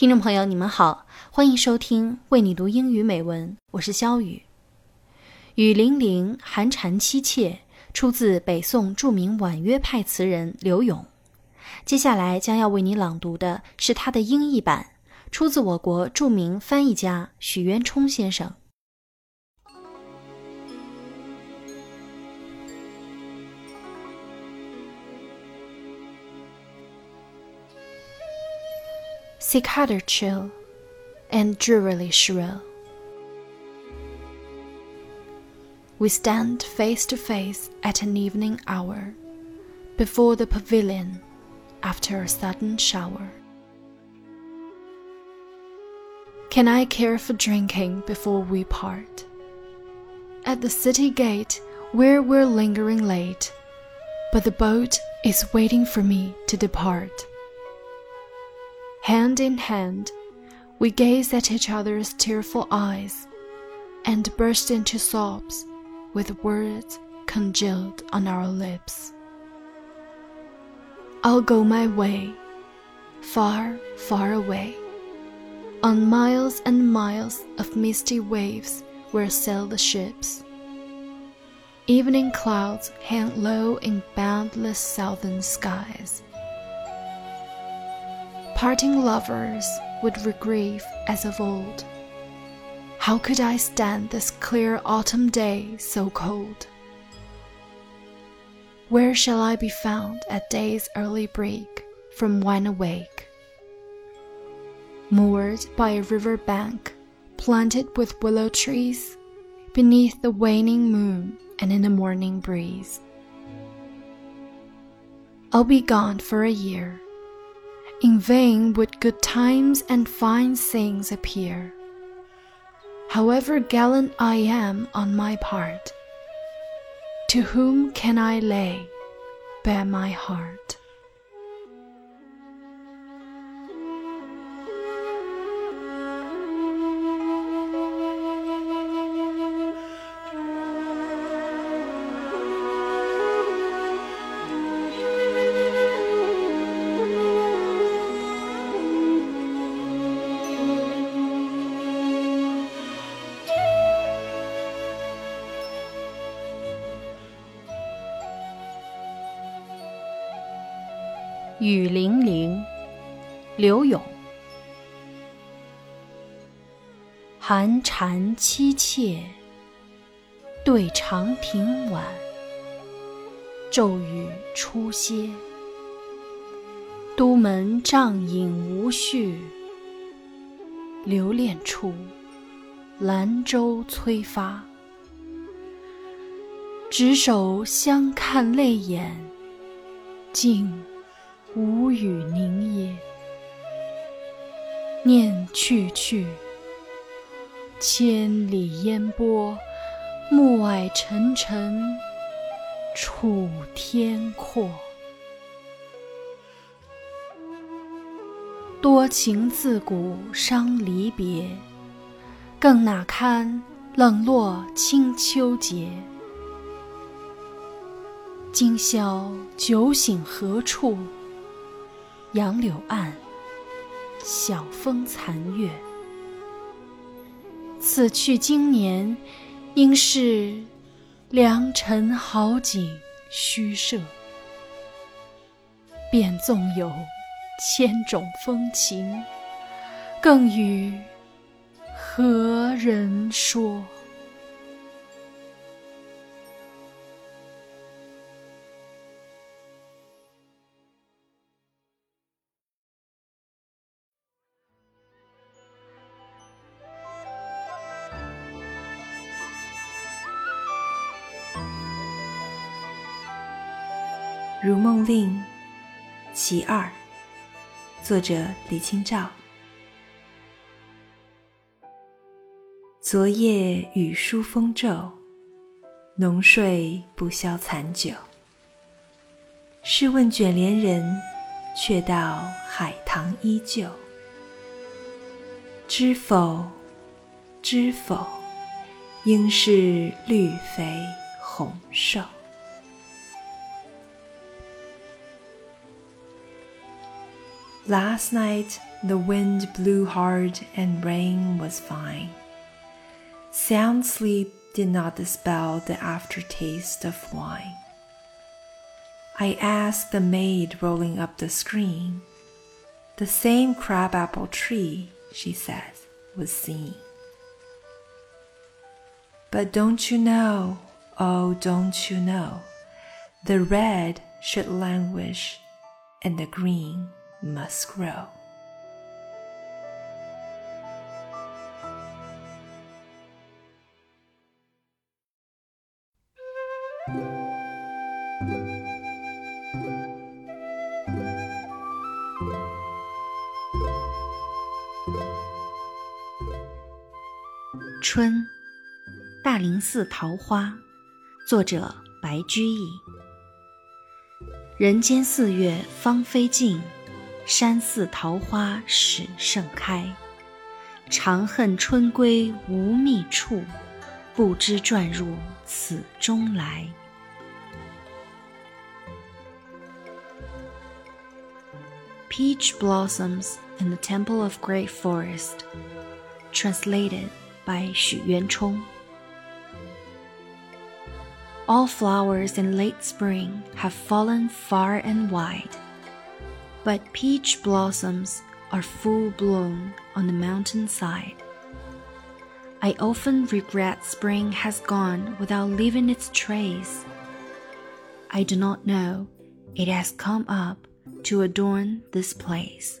听众朋友，你们好，欢迎收听为你读英语美文，我是肖雨。雨霖铃，寒蝉凄切，出自北宋著名婉约派词人柳永。接下来将要为你朗读的是他的英译版，出自我国著名翻译家许渊冲先生。Cicada chill and drearily shrill. We stand face to face at an evening hour, before the pavilion, after a sudden shower. Can I care for drinking before we part? At the city gate, where we're lingering late, but the boat is waiting for me to depart. Hand in hand, we gaze at each other's tearful eyes and burst into sobs with words congealed on our lips. I'll go my way, far, far away, on miles and miles of misty waves where sail the ships. Evening clouds hang low in boundless southern skies. Parting lovers would regrieve as of old. How could I stand this clear autumn day so cold? Where shall I be found at day's early break from wine awake? Moored by a river bank, planted with willow trees, beneath the waning moon and in the morning breeze. I'll be gone for a year. In vain would good times and fine things appear. However gallant I am on my part, to whom can I lay bare my heart? 雨霖铃，柳永。寒蝉凄切，对长亭晚。骤雨初歇，都门帐饮无绪。留恋处，兰舟催发。执手相看泪眼，竟。无语凝噎，念去去，千里烟波，暮霭沉沉，楚天阔。多情自古伤离别，更那堪冷落清秋节？今宵酒醒何处？杨柳岸，晓风残月。此去经年，应是良辰好景虚设。便纵有千种风情，更与何人说？《如梦令·其二》作者李清照。昨夜雨疏风骤，浓睡不消残酒。试问卷帘人，却道海棠依旧。知否，知否，应是绿肥红瘦。Last night the wind blew hard and rain was fine. Sound sleep did not dispel the aftertaste of wine. I asked the maid rolling up the screen. The same crabapple tree, she said, was seen. But don't you know, oh, don't you know, the red should languish and the green must grow. 春，大林寺桃花，作者白居易。人间四月芳菲尽，山寺桃花始盛开。长恨春归无觅处，不知转入此中来。Peach blossoms in the temple of great forest. Translated by Xu Yuanchong. All flowers in late spring have fallen far and wide, but peach blossoms are full blown on the mountain side. I often regret spring has gone without leaving its trace. I do not know it has come up to adorn this place.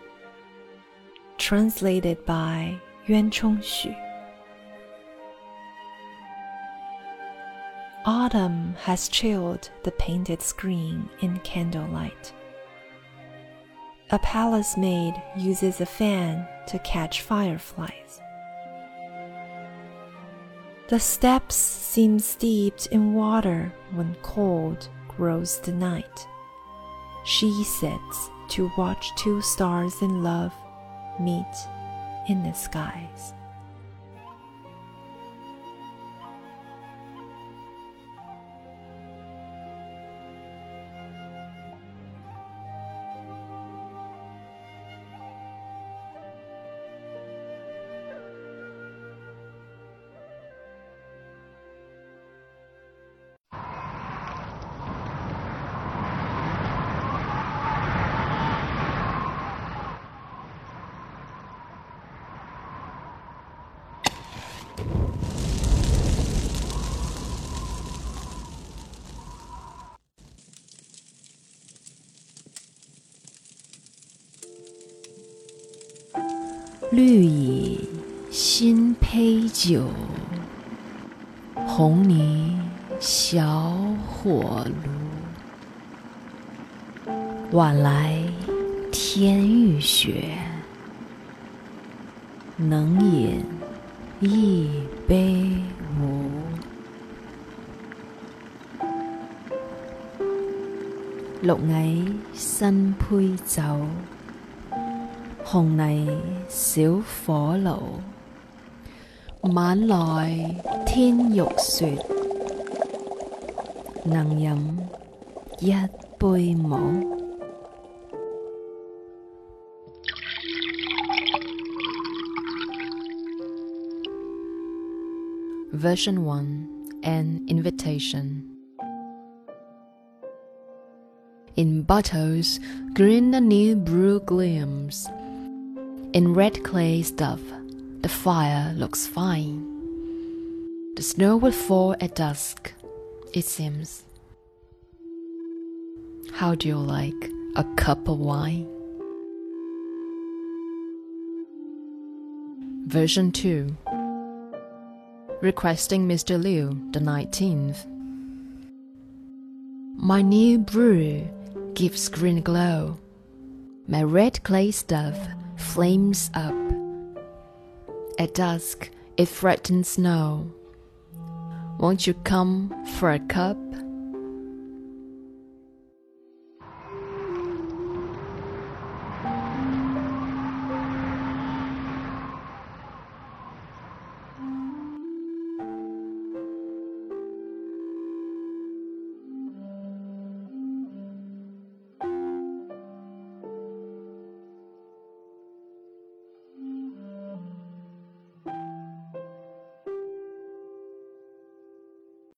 Translated by Yuan Chongxu. Autumn has chilled the painted screen in candlelight. A palace maid uses a fan to catch fireflies. The steps seem steeped in water when cold grows the night. She sits to watch two stars in love meet in the skies. 绿蚁新醅酒，红泥小火炉。晚来天欲雪，能饮一杯无？绿蚁新醅酒。红泥小火炉，晚来天欲雪，能饮一杯无？Version 1 An Invitation In bottles, green the new brew gleams. in red clay stuff, the fire looks fine. The snow will fall at dusk, it seems. How do you like a cup of wine? Version 2 Requesting Mr. Liu, the 19th. My new brew gives green glow. My red clay stuff flames up. At dusk, it threatens snow. Won't you come for a cup?